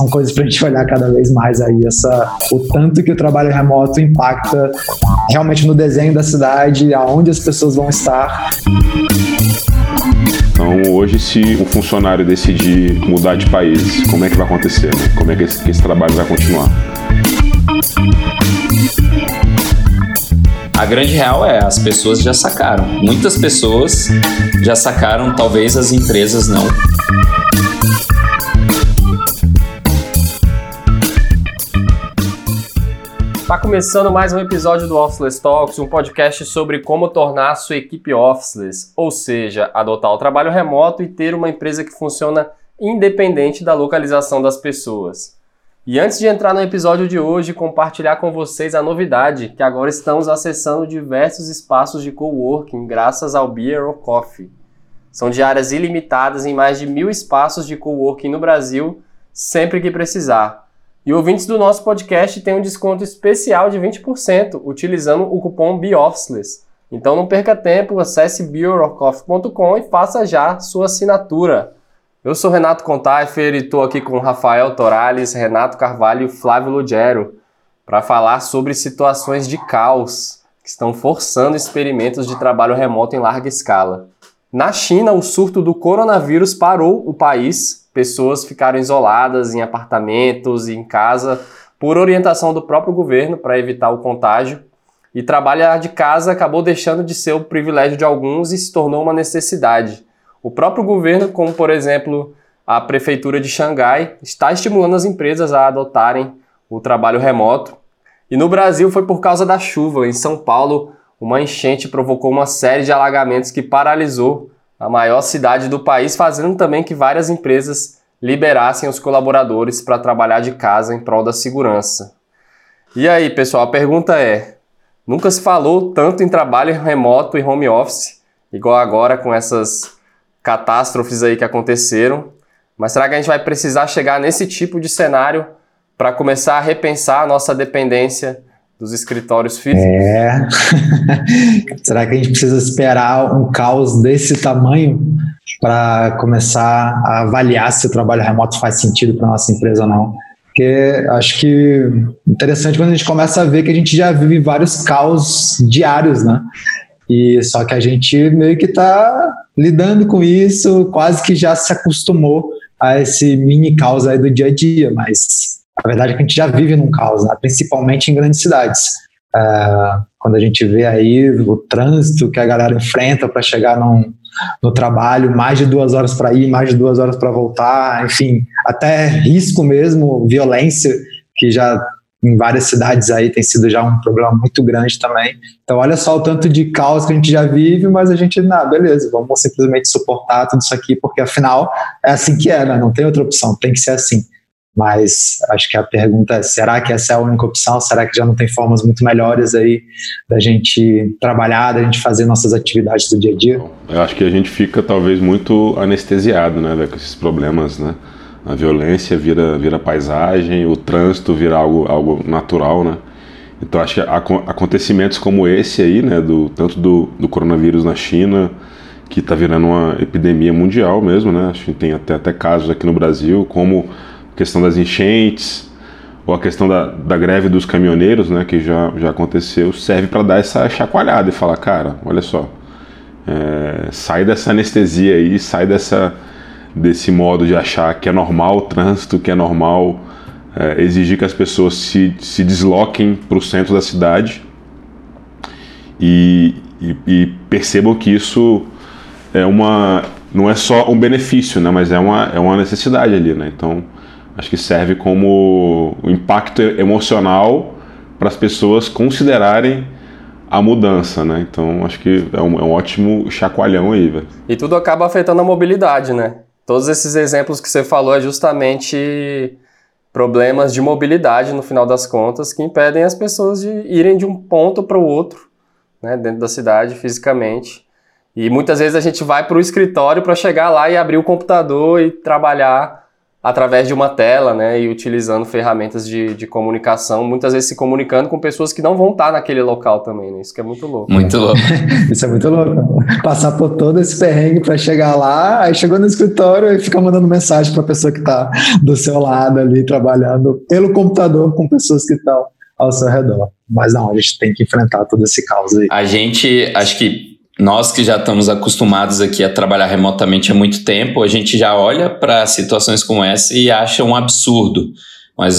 são coisas para a gente olhar cada vez mais aí, essa, o tanto que o trabalho remoto impacta realmente no desenho da cidade, aonde as pessoas vão estar. Então, hoje, se um funcionário decidir mudar de país, como é que vai acontecer? Né? Como é que esse, que esse trabalho vai continuar? A grande real é, as pessoas já sacaram. Muitas pessoas já sacaram, talvez as empresas não. Está começando mais um episódio do Officeless Talks, um podcast sobre como tornar sua equipe officeless, ou seja, adotar o trabalho remoto e ter uma empresa que funciona independente da localização das pessoas. E antes de entrar no episódio de hoje, compartilhar com vocês a novidade que agora estamos acessando diversos espaços de coworking graças ao Beer or Coffee. São diárias ilimitadas em mais de mil espaços de coworking no Brasil, sempre que precisar. E ouvintes do nosso podcast têm um desconto especial de 20% utilizando o cupom BEOFFICELESS. Então não perca tempo, acesse beerorcoffee.com e faça já sua assinatura. Eu sou Renato Contaifer e estou aqui com Rafael Torales, Renato Carvalho e Flávio Lugero para falar sobre situações de caos que estão forçando experimentos de trabalho remoto em larga escala. Na China, o surto do coronavírus parou o país, pessoas ficaram isoladas em apartamentos e em casa por orientação do próprio governo para evitar o contágio. E trabalhar de casa acabou deixando de ser o privilégio de alguns e se tornou uma necessidade. O próprio governo, como por exemplo a prefeitura de Xangai, está estimulando as empresas a adotarem o trabalho remoto. E no Brasil foi por causa da chuva. Em São Paulo, uma enchente provocou uma série de alagamentos que paralisou a maior cidade do país, fazendo também que várias empresas liberassem os colaboradores para trabalhar de casa em prol da segurança. E aí, pessoal, a pergunta é: nunca se falou tanto em trabalho remoto e home office, igual agora com essas catástrofes aí que aconteceram. Mas será que a gente vai precisar chegar nesse tipo de cenário para começar a repensar a nossa dependência dos escritórios físicos? É. será que a gente precisa esperar um caos desse tamanho para começar a avaliar se o trabalho remoto faz sentido para nossa empresa ou não? Porque acho que interessante quando a gente começa a ver que a gente já vive vários caos diários, né? E só que a gente meio que está lidando com isso, quase que já se acostumou a esse mini caos aí do dia a dia, mas a verdade é que a gente já vive num caos, né? principalmente em grandes cidades. Uh, quando a gente vê aí o trânsito que a galera enfrenta para chegar num, no trabalho, mais de duas horas para ir, mais de duas horas para voltar, enfim, até risco mesmo, violência, que já em várias cidades aí tem sido já um problema muito grande também. Então, olha só o tanto de caos que a gente já vive, mas a gente, não, beleza, vamos simplesmente suportar tudo isso aqui, porque afinal é assim que é, né? Não tem outra opção, tem que ser assim. Mas acho que a pergunta é: será que essa é a única opção? Será que já não tem formas muito melhores aí da gente trabalhar, da gente fazer nossas atividades do dia a dia? Eu acho que a gente fica talvez muito anestesiado, né, com esses problemas, né? A violência vira, vira paisagem, o trânsito vira algo, algo natural, né? Então acho que acontecimentos como esse aí, né, do, tanto do, do coronavírus na China, que está virando uma epidemia mundial mesmo, né? Acho que tem até, até casos aqui no Brasil, como questão das enchentes, ou a questão da, da greve dos caminhoneiros, né, que já, já aconteceu, serve para dar essa chacoalhada e falar, cara, olha só, é, sai dessa anestesia aí, sai dessa desse modo de achar que é normal o trânsito, que é normal é, exigir que as pessoas se, se desloquem para o centro da cidade e, e, e, percebam que isso é uma não é só um benefício, né, mas é uma, é uma necessidade ali, né? Então acho que serve como um impacto emocional para as pessoas considerarem a mudança, né? Então acho que é um, é um ótimo chacoalhão aí, velho. E tudo acaba afetando a mobilidade, né? Todos esses exemplos que você falou é justamente problemas de mobilidade, no final das contas, que impedem as pessoas de irem de um ponto para o outro, né, dentro da cidade, fisicamente. E muitas vezes a gente vai para o escritório para chegar lá e abrir o computador e trabalhar através de uma tela, né, e utilizando ferramentas de, de comunicação, muitas vezes se comunicando com pessoas que não vão estar naquele local também, né? Isso que é muito louco. Muito louco. Isso é muito louco. Passar por todo esse perrengue para chegar lá, aí chegou no escritório e fica mandando mensagem para a pessoa que está do seu lado ali, trabalhando pelo computador com pessoas que estão ao seu redor. Mas não, a gente tem que enfrentar todo esse caos aí. A gente, acho que nós que já estamos acostumados aqui a trabalhar remotamente há muito tempo, a gente já olha para situações como essa e acha um absurdo. Mas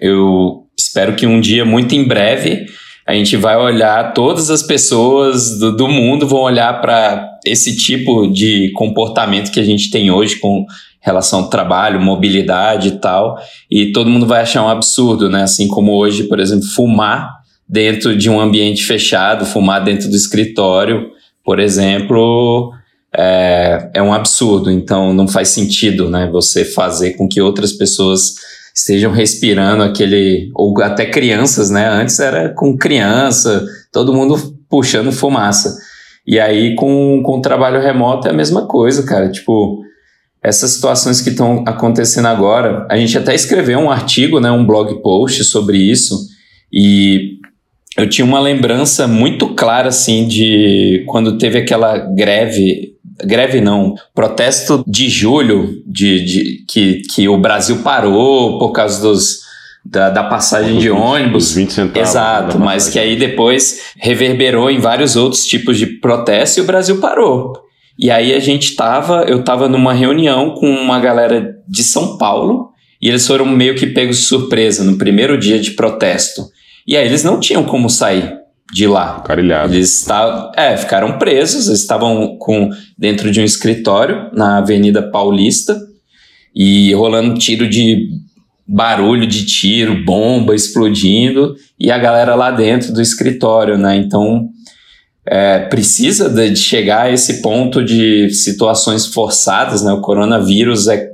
eu espero que um dia, muito em breve, a gente vai olhar, todas as pessoas do, do mundo vão olhar para esse tipo de comportamento que a gente tem hoje com relação ao trabalho, mobilidade e tal, e todo mundo vai achar um absurdo, né? Assim como hoje, por exemplo, fumar dentro de um ambiente fechado, fumar dentro do escritório por exemplo, é, é um absurdo. Então, não faz sentido né, você fazer com que outras pessoas estejam respirando aquele. Ou até crianças, né? Antes era com criança, todo mundo puxando fumaça. E aí, com, com o trabalho remoto, é a mesma coisa, cara. Tipo, essas situações que estão acontecendo agora, a gente até escreveu um artigo, né, um blog post sobre isso. E eu tinha uma lembrança muito clara, assim, de quando teve aquela greve greve não, protesto de julho, de, de que, que o Brasil parou por causa dos, da, da passagem de ônibus. Os 20 centavos. Exato, mas que aí depois reverberou em vários outros tipos de protesto e o Brasil parou. E aí a gente tava, eu tava numa reunião com uma galera de São Paulo e eles foram meio que pegos de surpresa no primeiro dia de protesto. E aí eles não tinham como sair de lá. Carilhado. Eles estavam, é, ficaram presos, eles estavam com dentro de um escritório na Avenida Paulista e rolando tiro de barulho de tiro, bomba explodindo e a galera lá dentro do escritório, né? Então é, precisa de chegar a esse ponto de situações forçadas, né? O coronavírus é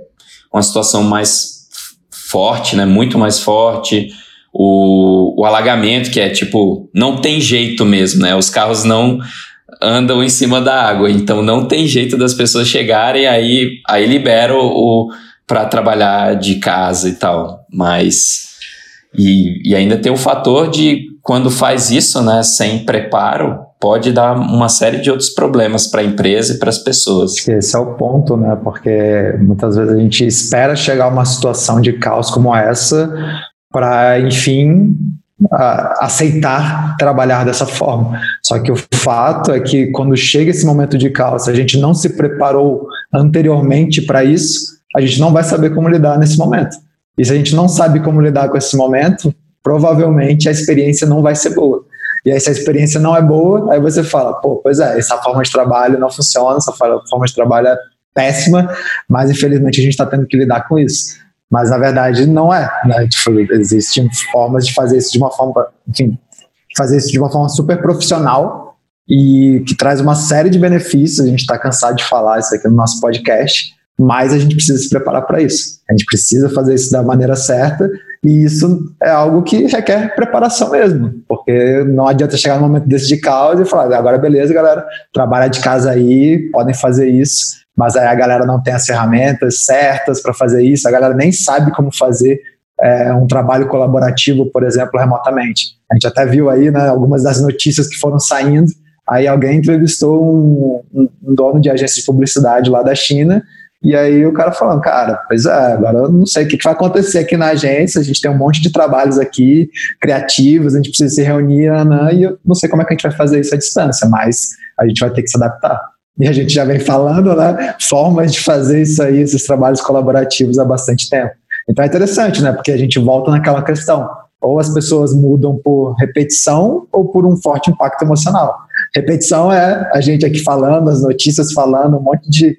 uma situação mais forte, né? Muito mais forte o, o alagamento, que é tipo, não tem jeito mesmo, né? Os carros não andam em cima da água, então não tem jeito das pessoas chegarem aí aí libera o, o para trabalhar de casa e tal, mas e, e ainda tem o fator de quando faz isso, né, sem preparo, pode dar uma série de outros problemas para a empresa e para as pessoas. Esse é o ponto, né? Porque muitas vezes a gente espera chegar a uma situação de caos como essa para, enfim, aceitar trabalhar dessa forma. Só que o fato é que quando chega esse momento de caos, a gente não se preparou anteriormente para isso, a gente não vai saber como lidar nesse momento. E se a gente não sabe como lidar com esse momento, provavelmente a experiência não vai ser boa. E aí, se a experiência não é boa, aí você fala, pô, pois é, essa forma de trabalho não funciona, essa forma de trabalho é péssima, mas infelizmente a gente está tendo que lidar com isso. Mas na verdade não é, né? Tipo, existem formas de fazer isso de uma forma, enfim, fazer isso de uma forma super profissional e que traz uma série de benefícios. A gente está cansado de falar isso aqui no nosso podcast, mas a gente precisa se preparar para isso. A gente precisa fazer isso da maneira certa e isso é algo que requer preparação mesmo, porque não adianta chegar no momento desse de caos e falar, agora beleza, galera, trabalha de casa aí, podem fazer isso, mas aí a galera não tem as ferramentas certas para fazer isso, a galera nem sabe como fazer é, um trabalho colaborativo, por exemplo, remotamente. A gente até viu aí né, algumas das notícias que foram saindo, aí alguém entrevistou um, um, dono de agência de publicidade lá da China, e aí o cara falando, cara, pois é, agora eu não sei o que vai acontecer aqui na agência, a gente tem um monte de trabalhos aqui, criativos, a gente precisa se reunir, né, e eu não sei como é que a gente vai fazer isso à distância, mas a gente vai ter que se adaptar e a gente já vem falando, né, formas de fazer isso aí, esses trabalhos colaborativos há bastante tempo. Então é interessante, né, porque a gente volta naquela questão, ou as pessoas mudam por repetição ou por um forte impacto emocional. Repetição é a gente aqui falando, as notícias falando, um monte de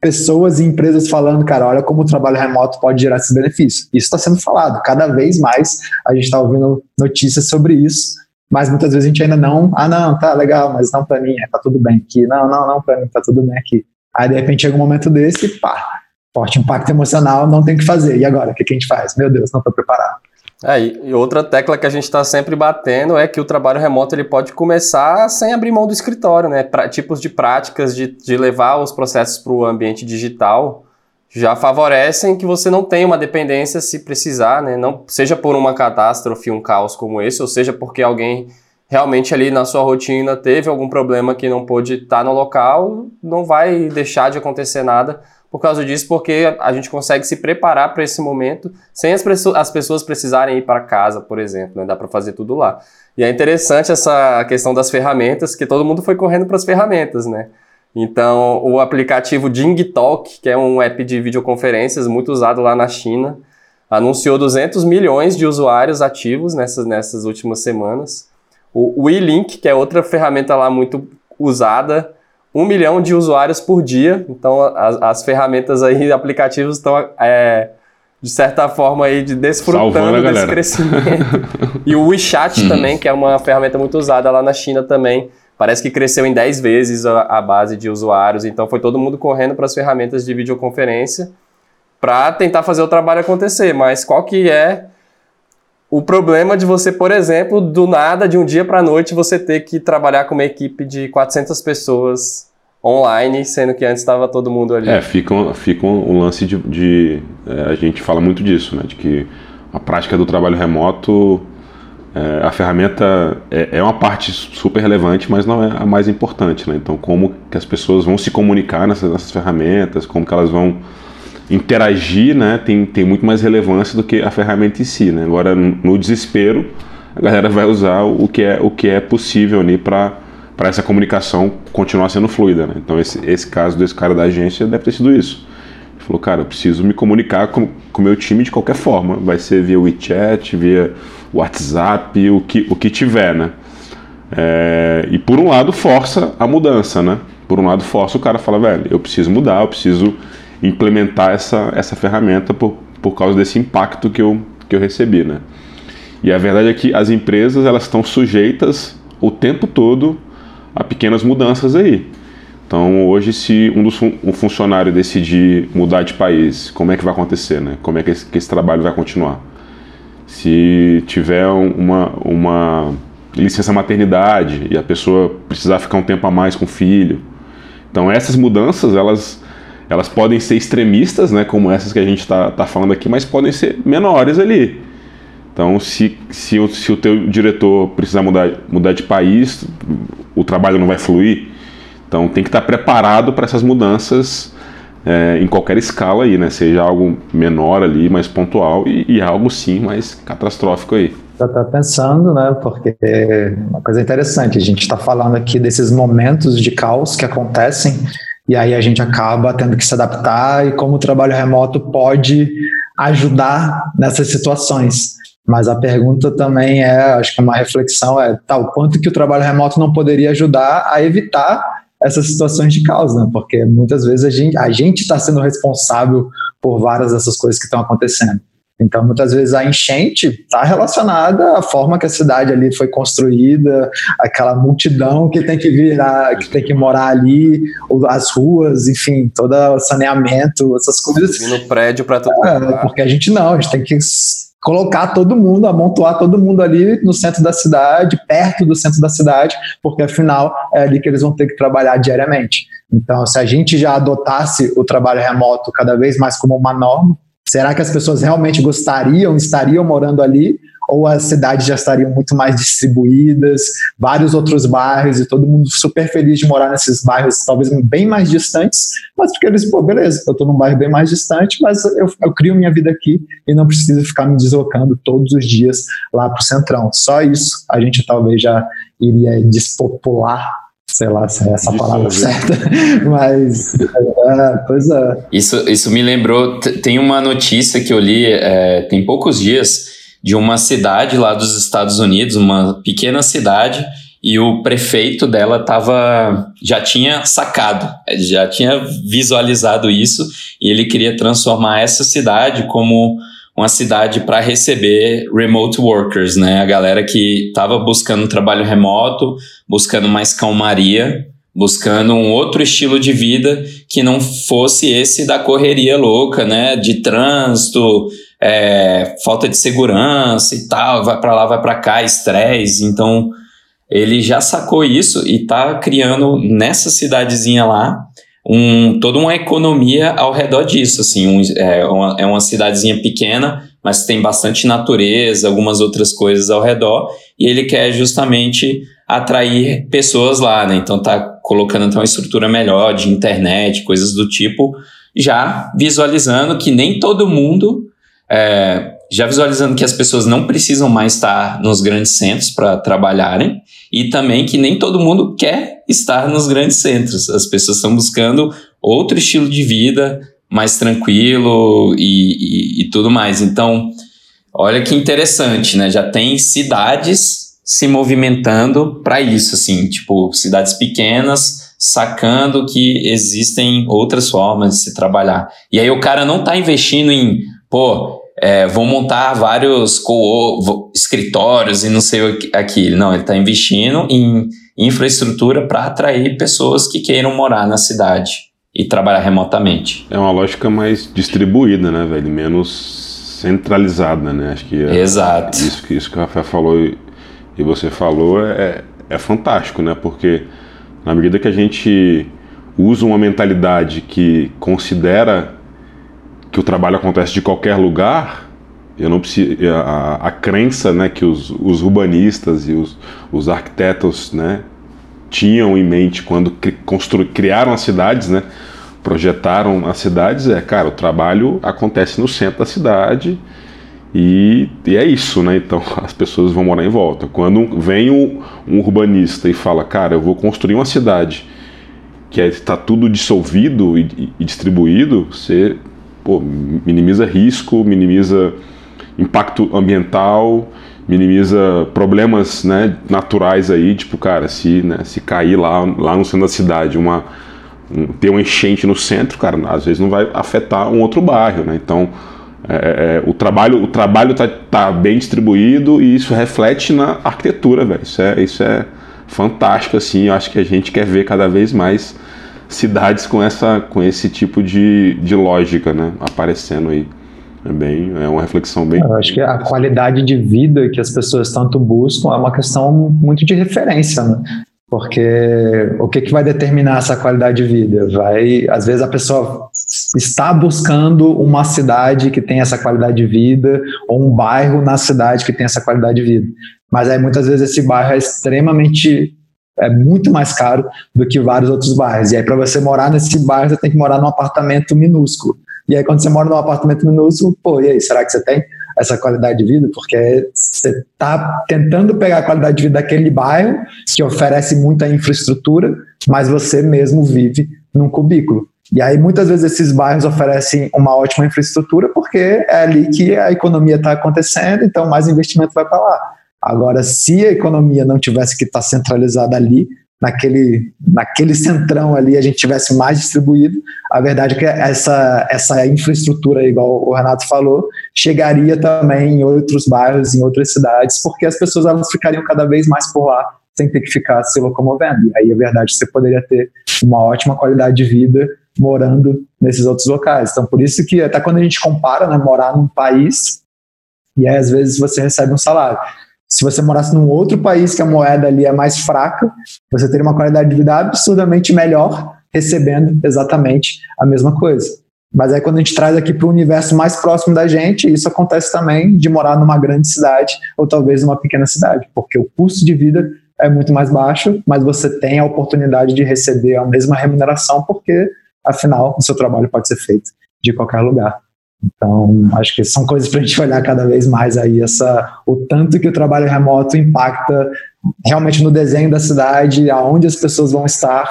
pessoas e empresas falando, cara, olha como o trabalho remoto pode gerar esse benefício. Isso está sendo falado, cada vez mais a gente está ouvindo notícias sobre isso mas muitas vezes a gente ainda não, ah, não, tá legal, mas não para mim, é, tá tudo bem aqui, não, não, não para mim, tá tudo bem aqui. Aí de repente chega um momento desse, pá, forte impacto emocional, não tem o que fazer. E agora, o que, que a gente faz? Meu Deus, não estou preparado. É, e outra tecla que a gente está sempre batendo é que o trabalho remoto ele pode começar sem abrir mão do escritório, né? Pra, tipos de práticas de, de levar os processos para o ambiente digital já favorecem que você não tenha uma dependência se precisar, né? Não, seja por uma catástrofe, um caos como esse, ou seja porque alguém realmente ali na sua rotina teve algum problema que não pôde estar no local, não vai deixar de acontecer nada por causa disso, porque a gente consegue se preparar para esse momento sem as, as, pessoas precisarem ir para casa, por exemplo, né? dá para fazer tudo lá. E é interessante essa questão das ferramentas, que todo mundo foi correndo para as ferramentas, né? Então, o aplicativo JingTalk, que é um app de videoconferências muito usado lá na China, anunciou 200 milhões de usuários ativos nessas, nessas últimas semanas. O WeLink, que é outra ferramenta lá muito usada, um milhão de usuários por dia. Então, as, as ferramentas aí, aplicativos estão, é, de certa forma, aí, de desfrutando desse crescimento. e o WeChat uhum. também, que é uma ferramenta muito usada lá na China também. Parece que cresceu em 10 vezes a, a base de usuários. Então, foi todo mundo correndo para as ferramentas de videoconferência para tentar fazer o trabalho acontecer. Mas qual que é o problema de você, por exemplo, do nada, de um dia para a noite, você ter que trabalhar com uma equipe de 400 pessoas online, sendo que antes estava todo mundo ali. É, fica fica um lance de. de é, a gente fala muito disso, né? De que a prática do trabalho remoto, é, a ferramenta é, é, uma parte super relevante, mas não é a mais importante, né? Então, como que as pessoas vão se comunicar nessas, nessas ferramentas, como que elas vão interagir né, tem, tem muito mais relevância do que a ferramenta em si. Né? Agora, no desespero, a galera vai usar o que é, o que é possível ali para essa comunicação continuar sendo fluida. Né? Então, esse, esse caso desse cara da agência deve ter sido isso. Falou, cara, eu preciso me comunicar com o meu time de qualquer forma. Vai ser via WeChat, via WhatsApp, o que, o que tiver, né? É, e por um lado força a mudança, né? Por um lado força o cara a falar, velho, eu preciso mudar, eu preciso implementar essa, essa ferramenta por, por causa desse impacto que eu, que eu recebi, né? E a verdade é que as empresas elas estão sujeitas o tempo todo a pequenas mudanças aí. Então, hoje, se um, dos, um funcionário decidir mudar de país, como é que vai acontecer, né? Como é que esse, que esse trabalho vai continuar? Se tiver uma, uma licença maternidade e a pessoa precisar ficar um tempo a mais com o filho. Então, essas mudanças, elas elas podem ser extremistas, né, como essas que a gente está tá falando aqui, mas podem ser menores ali. Então, se, se, se o teu diretor precisar mudar, mudar de país, o trabalho não vai fluir. Então, tem que estar preparado para essas mudanças é, em qualquer escala aí, né? Seja algo menor ali, mais pontual e, e algo sim mais catastrófico aí. Eu estou pensando, né? Porque uma coisa interessante, a gente está falando aqui desses momentos de caos que acontecem e aí a gente acaba tendo que se adaptar e como o trabalho remoto pode ajudar nessas situações. Mas a pergunta também é, acho que uma reflexão é, tal tá, quanto que o trabalho remoto não poderia ajudar a evitar essas situações de causa, né? porque muitas vezes a gente a gente está sendo responsável por várias dessas coisas que estão acontecendo. Então, muitas vezes a enchente está relacionada à forma que a cidade ali foi construída, aquela multidão que tem que virar, que tem que morar ali, as ruas, enfim, todo o saneamento, essas coisas. E no prédio para todo é, mundo. Porque a gente não, a gente tem que colocar todo mundo, amontoar todo mundo ali no centro da cidade, perto do centro da cidade, porque afinal é ali que eles vão ter que trabalhar diariamente. Então, se a gente já adotasse o trabalho remoto cada vez mais como uma norma, Será que as pessoas realmente gostariam, estariam morando ali? Ou as cidades já estariam muito mais distribuídas, vários outros bairros e todo mundo super feliz de morar nesses bairros, talvez bem mais distantes, mas porque eles, pô, beleza, eu estou num bairro bem mais distante, mas eu, eu crio minha vida aqui e não preciso ficar me deslocando todos os dias lá para o centrão. Só isso a gente talvez já iria despopular sei lá se é essa palavra certa, mas é, pois é. Isso, isso me lembrou, tem uma notícia que eu li é, tem poucos dias de uma cidade lá dos Estados Unidos, uma pequena cidade, e o prefeito dela tava, já tinha sacado, já tinha visualizado isso, e ele queria transformar essa cidade como uma cidade para receber remote workers, né? A galera que estava buscando trabalho remoto, buscando mais calmaria, buscando um outro estilo de vida que não fosse esse da correria louca, né? De trânsito, é, falta de segurança e tal, vai para lá, vai para cá, estresse. Então, ele já sacou isso e está criando nessa cidadezinha lá um, toda uma economia ao redor disso. Assim, um, é, uma, é uma cidadezinha pequena, mas tem bastante natureza, algumas outras coisas ao redor, e ele quer justamente atrair pessoas lá, né? Então tá colocando então uma estrutura melhor de internet, coisas do tipo, já visualizando que nem todo mundo, é, já visualizando que as pessoas não precisam mais estar nos grandes centros para trabalharem e também que nem todo mundo quer estar nos grandes centros. As pessoas estão buscando outro estilo de vida mais tranquilo e, e, e tudo mais. Então, olha que interessante, né? Já tem cidades se movimentando para isso, assim, tipo cidades pequenas sacando que existem outras formas de se trabalhar. E aí o cara não está investindo em, pô, é, vou montar vários co escritórios e não sei o que aqui. Não, ele está investindo em infraestrutura para atrair pessoas que queiram morar na cidade e trabalhar remotamente. É uma lógica mais distribuída, né, velho? Menos centralizada, né? Acho que é, Exato. Isso, isso que o Rafael falou e, e você falou é, é fantástico, né? Porque na medida que a gente usa uma mentalidade que considera que o trabalho acontece de qualquer lugar, eu não preciso, a, a crença né, que os, os urbanistas e os, os arquitetos né, tinham em mente quando constru, criaram as cidades, né, projetaram as cidades, é, cara, o trabalho acontece no centro da cidade e, e, é isso, né? Então as pessoas vão morar em volta. Quando vem um, um urbanista e fala, cara, eu vou construir uma cidade que está tudo dissolvido e, e, distribuído, você pô, minimiza risco, minimiza impacto ambiental, minimiza problemas né, naturais aí, tipo, cara, se, né, se cair lá, lá no centro da cidade uma, um, ter uma enchente no centro, cara, às vezes não vai afetar um outro bairro, né? Então é, é, o trabalho o trabalho está tá bem distribuído e isso reflete na arquitetura, velho. Isso é, isso é fantástico, assim. Eu acho que a gente quer ver cada vez mais cidades com, essa, com esse tipo de, de lógica, né? Aparecendo aí. É bem, é uma reflexão bem. Eu acho que a qualidade de vida que as pessoas tanto buscam é uma questão muito de referência, né? Porque o que, que vai determinar essa qualidade de vida? Vai, às vezes a pessoa está buscando uma cidade que tem essa qualidade de vida ou um bairro na cidade que tem essa qualidade de vida. Mas aí muitas vezes esse bairro é extremamente é muito mais caro do que vários outros bairros. E aí para você morar nesse bairro você tem que morar num apartamento minúsculo. E aí quando você mora num apartamento minúsculo, pô, e aí, será que você tem essa qualidade de vida? Porque você está tentando pegar a qualidade de vida daquele bairro que oferece muita infraestrutura, mas você mesmo vive num cubículo. E aí, muitas vezes, esses bairros oferecem uma ótima infraestrutura porque é ali que a economia está acontecendo, então mais investimento vai para lá. Agora, se a economia não tivesse que estar centralizada ali, naquele, naquele centrão ali, a gente tivesse mais distribuído, a verdade é que essa, essa infraestrutura, igual o Renato falou, chegaria também em outros bairros, em outras cidades, porque as pessoas elas ficariam cada vez mais por lá, sem ter que ficar se locomovendo. E aí, a verdade, é você poderia ter uma ótima qualidade de vida morando nesses outros locais. Então, por isso que até quando a gente compara, né, morar num país e aí às vezes você recebe um salário. Se você morasse num outro país que a moeda ali é mais fraca, você teria uma qualidade de vida absurdamente melhor recebendo exatamente a mesma coisa. Mas aí quando a gente traz aqui para o universo mais próximo da gente, isso acontece também de morar numa grande cidade ou talvez numa pequena cidade, porque o custo de vida é muito mais baixo, mas você tem a oportunidade de receber a mesma remuneração porque Afinal, o seu trabalho pode ser feito de qualquer lugar. Então, acho que são coisas para a gente olhar cada vez mais aí, essa, o tanto que o trabalho remoto impacta realmente no desenho da cidade, aonde as pessoas vão estar,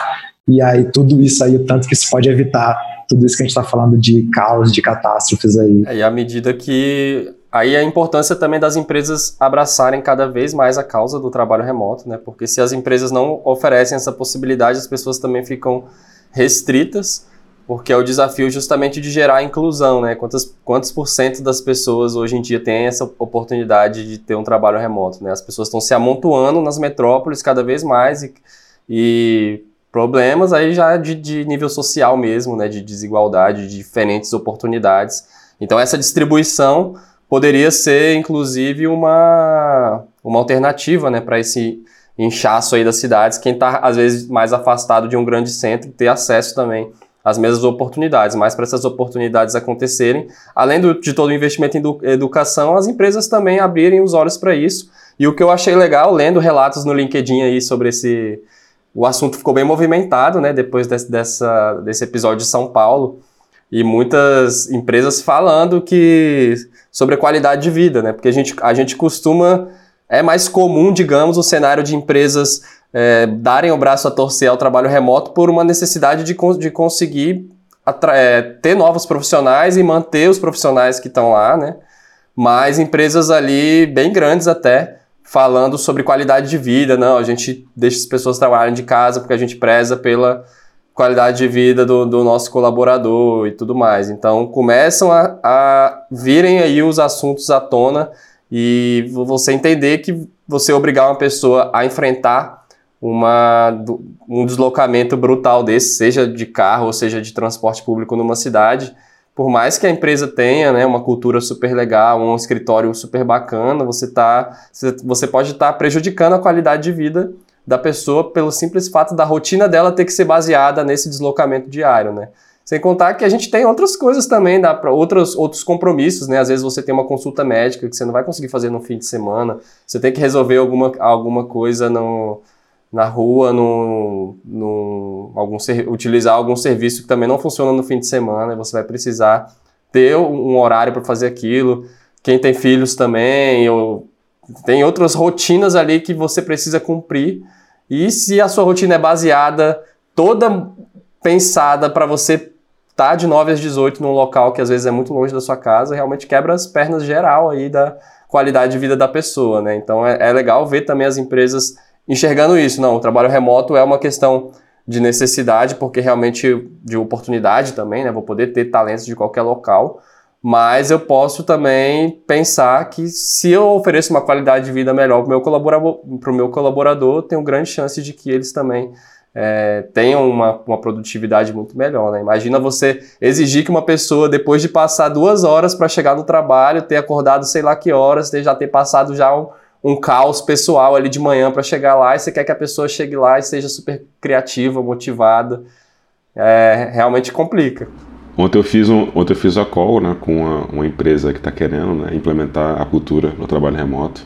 e aí tudo isso aí, o tanto que isso pode evitar tudo isso que a gente está falando de caos, de catástrofes aí. É, e à medida que. Aí a importância também das empresas abraçarem cada vez mais a causa do trabalho remoto, né? Porque se as empresas não oferecem essa possibilidade, as pessoas também ficam restritas, porque é o desafio justamente de gerar inclusão, né? Quantos, quantos por cento das pessoas hoje em dia têm essa oportunidade de ter um trabalho remoto, né? As pessoas estão se amontoando nas metrópoles cada vez mais e, e problemas aí já de, de, nível social mesmo, né? De desigualdade, de diferentes oportunidades. Então essa distribuição poderia ser, inclusive, uma, uma alternativa, né? Para esse inchaço aí das cidades, quem está às vezes mais afastado de um grande centro ter acesso também às mesmas oportunidades, mas para essas oportunidades acontecerem, além do, de todo o investimento em educação, as empresas também abrirem os olhos para isso. E o que eu achei legal, lendo relatos no LinkedIn aí sobre esse. O assunto ficou bem movimentado, né, depois desse, dessa, desse episódio de São Paulo, e muitas empresas falando que sobre a qualidade de vida, né, porque a gente, a gente costuma é mais comum, digamos, o cenário de empresas é, darem o braço a torcer ao trabalho remoto por uma necessidade de, de conseguir é, ter novos profissionais e manter os profissionais que estão lá, né? Mas empresas ali bem grandes até, falando sobre qualidade de vida, não, a gente deixa as pessoas trabalharem de casa porque a gente preza pela qualidade de vida do, do nosso colaborador e tudo mais. Então começam a, a virem aí os assuntos à tona e você entender que você obrigar uma pessoa a enfrentar uma, um deslocamento brutal desse, seja de carro ou seja de transporte público numa cidade, por mais que a empresa tenha né, uma cultura super legal, um escritório super bacana, você, tá, você pode estar tá prejudicando a qualidade de vida da pessoa pelo simples fato da rotina dela ter que ser baseada nesse deslocamento diário, né? Sem contar que a gente tem outras coisas também, dá para outros, outros compromissos, né? Às vezes você tem uma consulta médica que você não vai conseguir fazer no fim de semana, você tem que resolver alguma, alguma coisa no, na rua, no, no, algum, utilizar algum serviço que também não funciona no fim de semana, você vai precisar ter um horário para fazer aquilo. Quem tem filhos também, ou tem outras rotinas ali que você precisa cumprir. E se a sua rotina é baseada toda pensada para você tá de 9 às 18 num local que às vezes é muito longe da sua casa, realmente quebra as pernas geral aí da qualidade de vida da pessoa, né? Então é, é legal ver também as empresas enxergando isso. Não, o trabalho remoto é uma questão de necessidade, porque realmente de oportunidade também, né? Vou poder ter talentos de qualquer local, mas eu posso também pensar que se eu ofereço uma qualidade de vida melhor para o meu colaborador, meu colaborador, tenho grande chance de que eles também é, tenham uma, uma produtividade muito melhor. Né? Imagina você exigir que uma pessoa, depois de passar duas horas para chegar no trabalho, ter acordado sei lá que horas, ter, já ter passado já um, um caos pessoal ali de manhã para chegar lá, e você quer que a pessoa chegue lá e seja super criativa, motivada. É, realmente complica. Ontem eu fiz, um, ontem eu fiz a call né, com uma, uma empresa que está querendo né, implementar a cultura no trabalho remoto.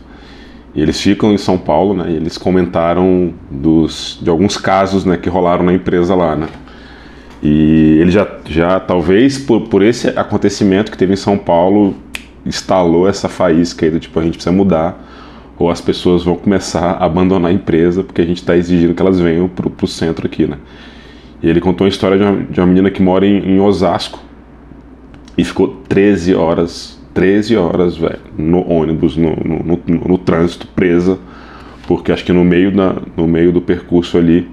E eles ficam em São Paulo, né? E eles comentaram dos, de alguns casos né, que rolaram na empresa lá, né? E ele já, já talvez por, por esse acontecimento que teve em São Paulo, instalou essa faísca aí do tipo, a gente precisa mudar, ou as pessoas vão começar a abandonar a empresa porque a gente está exigindo que elas venham para o centro aqui, né? E ele contou a história de uma, de uma menina que mora em, em Osasco e ficou 13 horas 13 horas, velho, no ônibus, no, no, no, no, trânsito, presa, porque acho que no meio, da, no meio do percurso ali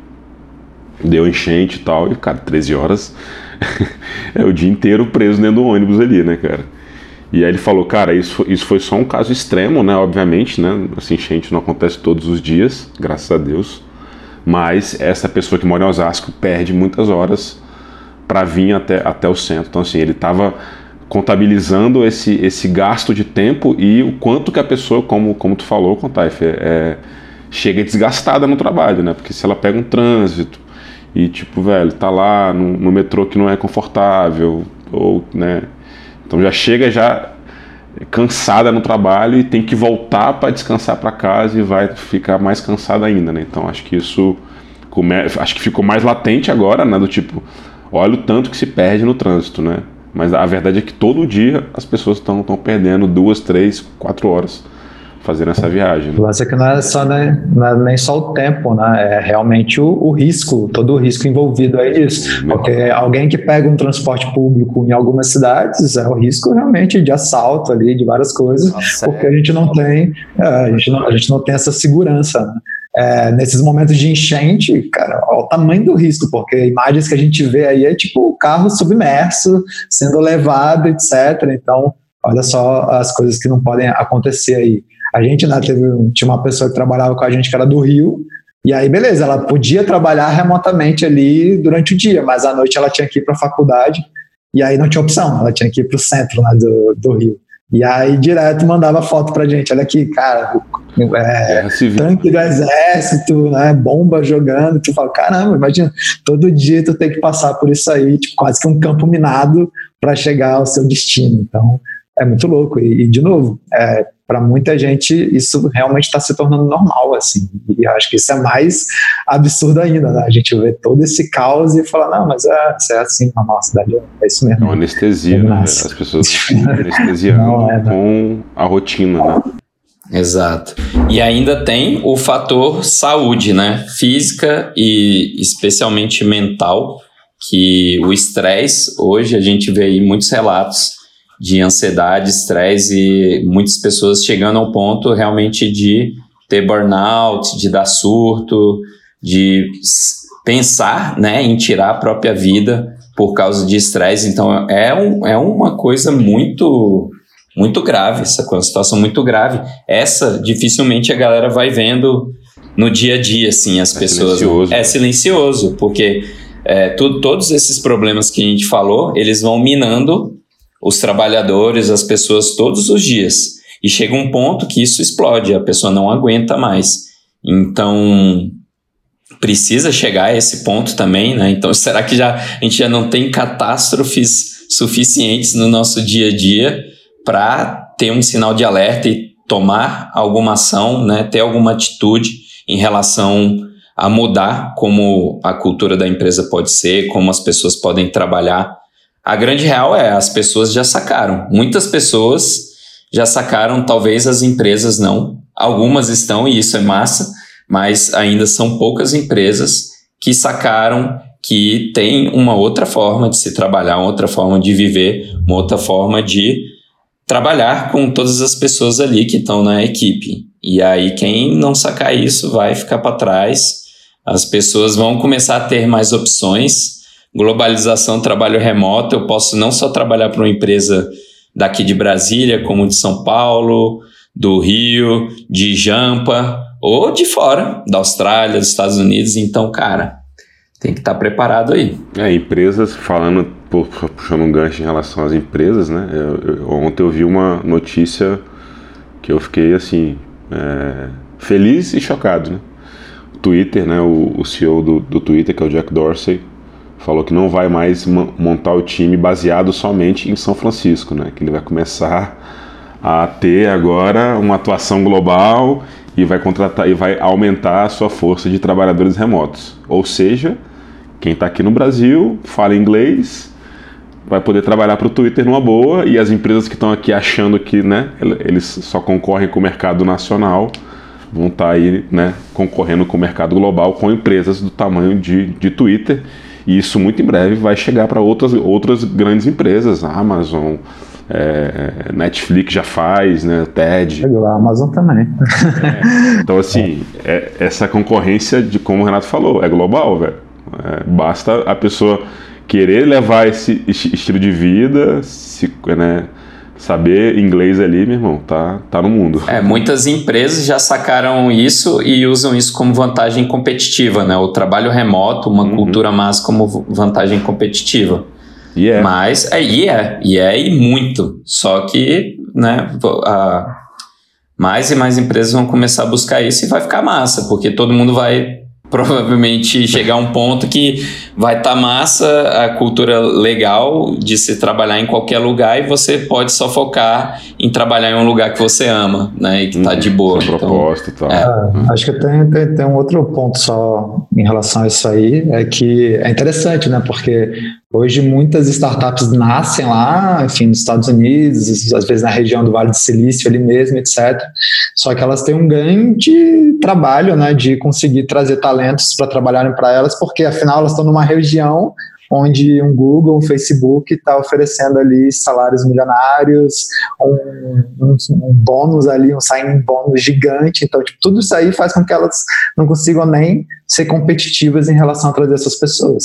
deu enchente e tal, e, cara, 13 horas é o dia inteiro preso dentro do ônibus ali, né, cara? E aí ele falou, cara, isso, isso foi só um caso extremo, né, obviamente, né, assim, enchente não acontece todos os dias, graças a Deus, mas essa pessoa que mora em Osasco perde muitas horas para vir até, até o centro, então assim, ele tava contabilizando esse, esse gasto de tempo e o quanto que a pessoa, como, como tu falou, Contaif, é, é, chega desgastada no trabalho, né? Porque se ela pega um trânsito e, tipo, velho, tá lá no, no metrô que não é confortável, ou, né? Então já chega já cansada no trabalho e tem que voltar para descansar para casa e vai ficar mais cansada ainda, né? Então acho que isso come... acho que ficou mais latente agora, né? Do tipo, olha o tanto que se perde no trânsito, né? Mas a verdade é que todo dia as pessoas estão perdendo duas, três, quatro horas fazendo essa viagem. Né? O lance é que não é, só, né, não é nem só o tempo, né? É realmente o, o risco, todo o risco envolvido é isso. Porque alguém que pega um transporte público em algumas cidades é o risco realmente de assalto ali, de várias coisas, Nossa, porque é. a gente não tem, é, a gente não, a gente não tem essa segurança. Né? é, nesses momentos de enchente, cara, olha o tamanho do risco, porque imagens que a gente vê aí é tipo o carro submerso, sendo levado, etc. Então, olha só as coisas que não podem acontecer aí. A gente né, teve, tinha uma pessoa que trabalhava com a gente que era do Rio, e aí, beleza, ela podia trabalhar remotamente ali durante o dia, mas à noite ela tinha que ir para a faculdade, e aí não tinha opção, ela tinha que ir para o centro né, do, do Rio. E aí, direto, mandava foto pra gente. Olha aqui, cara, é, tanque do exército, né, bomba jogando. Tu fala, caramba, imagina, todo dia tu tem que passar por isso aí, tipo, quase que um campo minado para chegar ao seu destino. Então, é muito louco. E, e de novo, é, para muita gente isso realmente está se tornando normal, assim. E eu acho que isso é mais absurdo ainda, né? A gente vê todo esse caos e fala, não, mas é, é assim na nossa cidade, é isso mesmo. É uma anestesia, né? As pessoas anestesiando é, com a rotina, né? Exato. E ainda tem o fator saúde, né? Física e especialmente mental, que o estresse, hoje a gente vê aí muitos relatos de ansiedade, estresse e muitas pessoas chegando ao ponto realmente de ter burnout, de dar surto, de pensar né, em tirar a própria vida por causa de estresse. Então é, um, é uma coisa muito muito grave, essa uma situação muito grave. Essa dificilmente a galera vai vendo no dia a dia, assim, as é pessoas. Silencioso. É silencioso, porque é, tu, todos esses problemas que a gente falou, eles vão minando os trabalhadores, as pessoas todos os dias. E chega um ponto que isso explode, a pessoa não aguenta mais. Então, precisa chegar a esse ponto também, né? Então, será que já a gente já não tem catástrofes suficientes no nosso dia a dia para ter um sinal de alerta e tomar alguma ação, né? Ter alguma atitude em relação a mudar como a cultura da empresa pode ser, como as pessoas podem trabalhar a grande real é, as pessoas já sacaram. Muitas pessoas já sacaram, talvez as empresas não. Algumas estão, e isso é massa, mas ainda são poucas empresas que sacaram que tem uma outra forma de se trabalhar, uma outra forma de viver, uma outra forma de trabalhar com todas as pessoas ali que estão na equipe. E aí, quem não sacar isso vai ficar para trás. As pessoas vão começar a ter mais opções globalização, trabalho remoto, eu posso não só trabalhar para uma empresa daqui de Brasília, como de São Paulo, do Rio, de Jampa, ou de fora, da Austrália, dos Estados Unidos. Então, cara, tem que estar tá preparado aí. É, empresas, falando, puxando um gancho em relação às empresas, né? Eu, eu, ontem eu vi uma notícia que eu fiquei assim, é, feliz e chocado, né? Twitter, né? O, o CEO do, do Twitter, que é o Jack Dorsey, falou que não vai mais montar o time baseado somente em São Francisco, né? Que ele vai começar a ter agora uma atuação global e vai contratar e vai aumentar a sua força de trabalhadores remotos. Ou seja, quem está aqui no Brasil fala inglês vai poder trabalhar para o Twitter numa boa e as empresas que estão aqui achando que né, eles só concorrem com o mercado nacional vão estar tá aí né, concorrendo com o mercado global com empresas do tamanho de, de Twitter e isso muito em breve vai chegar para outras, outras grandes empresas, a Amazon, é, Netflix já faz, né? TED. A Amazon também. É, então, assim, é, essa concorrência, de como o Renato falou, é global, velho. É, basta a pessoa querer levar esse estilo de vida, se, né, saber inglês ali, meu irmão, tá, tá no mundo. É, muitas empresas já sacaram isso e usam isso como vantagem competitiva, né? O trabalho remoto, uma uhum. cultura mais como vantagem competitiva. E é. Mas, é, e é, e é, e muito. Só que, né, a, mais e mais empresas vão começar a buscar isso e vai ficar massa, porque todo mundo vai provavelmente chegar a um ponto que vai estar tá massa a cultura legal de se trabalhar em qualquer lugar e você pode só focar em trabalhar em um lugar que você ama, né, e que está de boa. Então, proposta e tal. É. É, acho que tem, tem, tem um outro ponto só em relação a isso aí, é que é interessante, né, porque Hoje muitas startups nascem lá, enfim, nos Estados Unidos, às vezes na região do Vale do Silício ali mesmo, etc. Só que elas têm um ganho de trabalho, né, de conseguir trazer talentos para trabalharem para elas, porque afinal elas estão numa região onde um Google, um Facebook está oferecendo ali salários milionários, um, um, um bônus ali, um sign bônus gigante. Então, tipo, tudo isso aí faz com que elas não consigam nem ser competitivas em relação a trazer essas pessoas.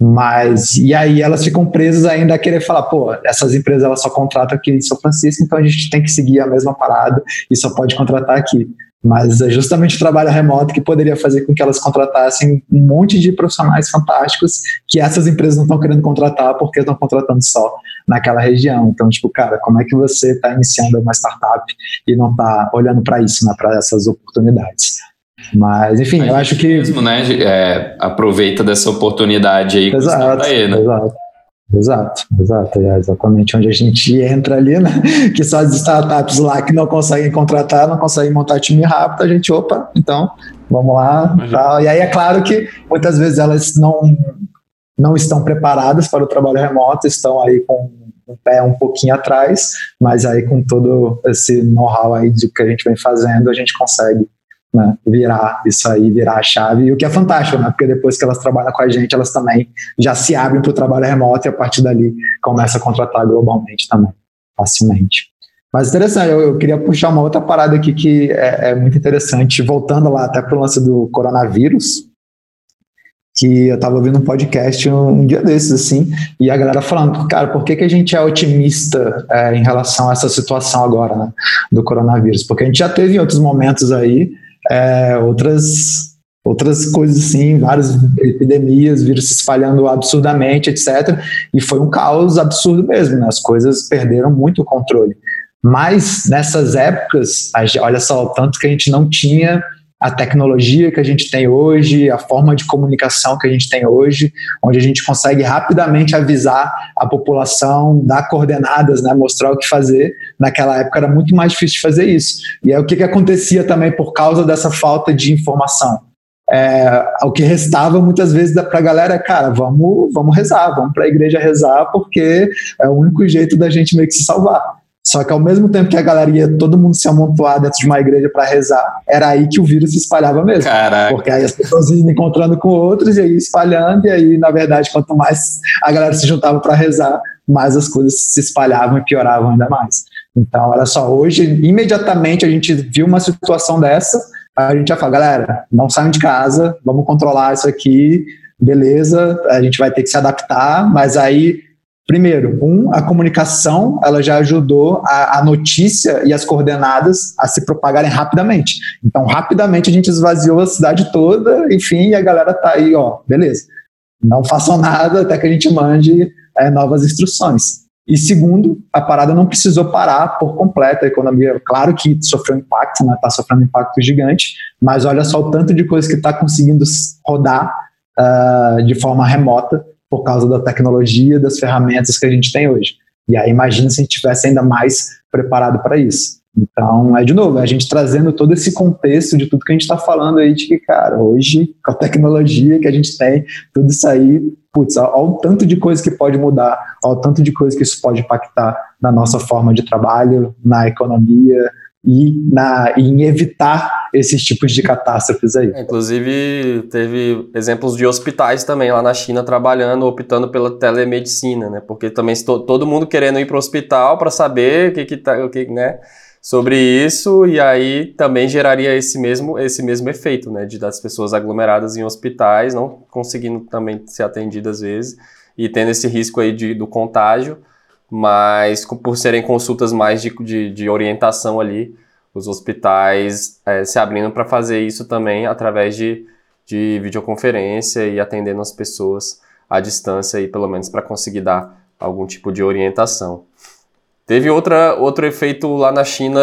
Mas, e aí elas ficam presas ainda a querer falar, pô, essas empresas elas só contratam aqui em São Francisco, então a gente tem que seguir a mesma parada e só pode contratar aqui. Mas é justamente o trabalho remoto que poderia fazer com que elas contratassem um monte de profissionais fantásticos que essas empresas não estão querendo contratar porque estão contratando só naquela região. Então, tipo, cara, como é que você está iniciando uma startup e não está olhando para isso, né, para essas oportunidades? Mas, enfim, eu acho que. Mesmo, né? É, aproveita dessa oportunidade aí. Exato, aí, né? exato. Exato, exato, é exatamente onde a gente entra ali, né? Que só as startups lá que não conseguem contratar, não conseguem montar time rápido, a gente, opa, então, vamos lá. Tal. E aí é claro que muitas vezes elas não, não estão preparadas para o trabalho remoto, estão aí com um pé um pouquinho atrás, mas aí com todo esse know-how aí de que a gente vem fazendo, a gente consegue né, virar isso aí, virar a chave, o que é fantástico, né, porque depois que elas trabalham com a gente, elas também já se abrem para o trabalho remoto e a partir dali começa a contratar globalmente também, facilmente. Mas interessante, eu, eu queria puxar uma outra parada aqui que é, é muito interessante, voltando lá até para o lance do coronavírus, que eu estava ouvindo um podcast um, um, dia desses, assim, e a galera falando, cara, por que, que a gente é otimista é, em relação a essa situação agora, né, do coronavírus? Porque a gente já teve em outros momentos aí é, outras outras coisas assim, várias epidemias, vírus se espalhando absurdamente, etc. E foi um caos absurdo mesmo, né? As coisas perderam muito o controle. Mas nessas épocas, olha só, tanto que a gente não tinha a tecnologia que a gente tem hoje, a forma de comunicação que a gente tem hoje, onde a gente consegue rapidamente avisar a população, dar coordenadas, né, mostrar o que fazer. Naquela época era muito mais difícil de fazer isso. E aí o que, que acontecia também por causa dessa falta de informação? É, o que restava muitas vezes para a galera é, cara, vamos, vamos rezar, vamos para a igreja rezar, porque é o único jeito da gente meio que se salvar. Só que ao mesmo tempo que a galera ia todo mundo se amontoar dentro de uma igreja para rezar, era aí que o vírus se espalhava mesmo. Caraca. Porque aí as pessoas iam encontrando com outros e aí espalhando, e aí, na verdade, quanto mais a galera se juntava para rezar, mais as coisas se espalhavam e pioravam ainda mais. Então, olha só, hoje, imediatamente a gente viu uma situação dessa, a gente já fala, galera, não saiam de casa, vamos controlar isso aqui, beleza, a gente vai ter que se adaptar, mas aí Primeiro, um, a comunicação, ela já ajudou a, a, notícia e as coordenadas a se propagarem rapidamente. Então, rapidamente a gente esvaziou a cidade toda, enfim, e a galera tá aí, ó, beleza. Não façam nada até que a gente mande é, novas instruções. E segundo, a parada não precisou parar por completo a economia. Claro que sofreu impacto, né? Está sofrendo um impacto gigante, mas olha só o tanto de coisa que está conseguindo rodar uh, de forma remota por causa da tecnologia, das ferramentas que a gente tem hoje. E aí imagina se a gente tivesse ainda mais preparado para isso. Então, é de novo, a gente trazendo todo esse contexto de tudo que a gente está falando aí, de que, cara, hoje, com a tecnologia que a gente tem, tudo isso aí, putz, olha o tanto de coisa que pode mudar, olha o tanto de coisa que isso pode impactar na nossa forma de trabalho, na economia, e na, em evitar esses tipos de catástrofes aí. Inclusive, teve exemplos de hospitais também lá na China trabalhando, optando pela telemedicina, né? Porque também todo mundo querendo ir para o hospital para saber o que, que tá, o que, né? Sobre isso, e aí também geraria esse mesmo, esse mesmo efeito, né? De das pessoas aglomeradas em hospitais, não conseguindo também ser atendidas às vezes, e tendo esse risco aí de, do contágio mas por serem consultas mais de, de, de orientação ali, os hospitais é, se abrindo para fazer isso também através de, de videoconferência e atendendo as pessoas à distância, aí, pelo menos para conseguir dar algum tipo de orientação. Teve outra, outro efeito lá na China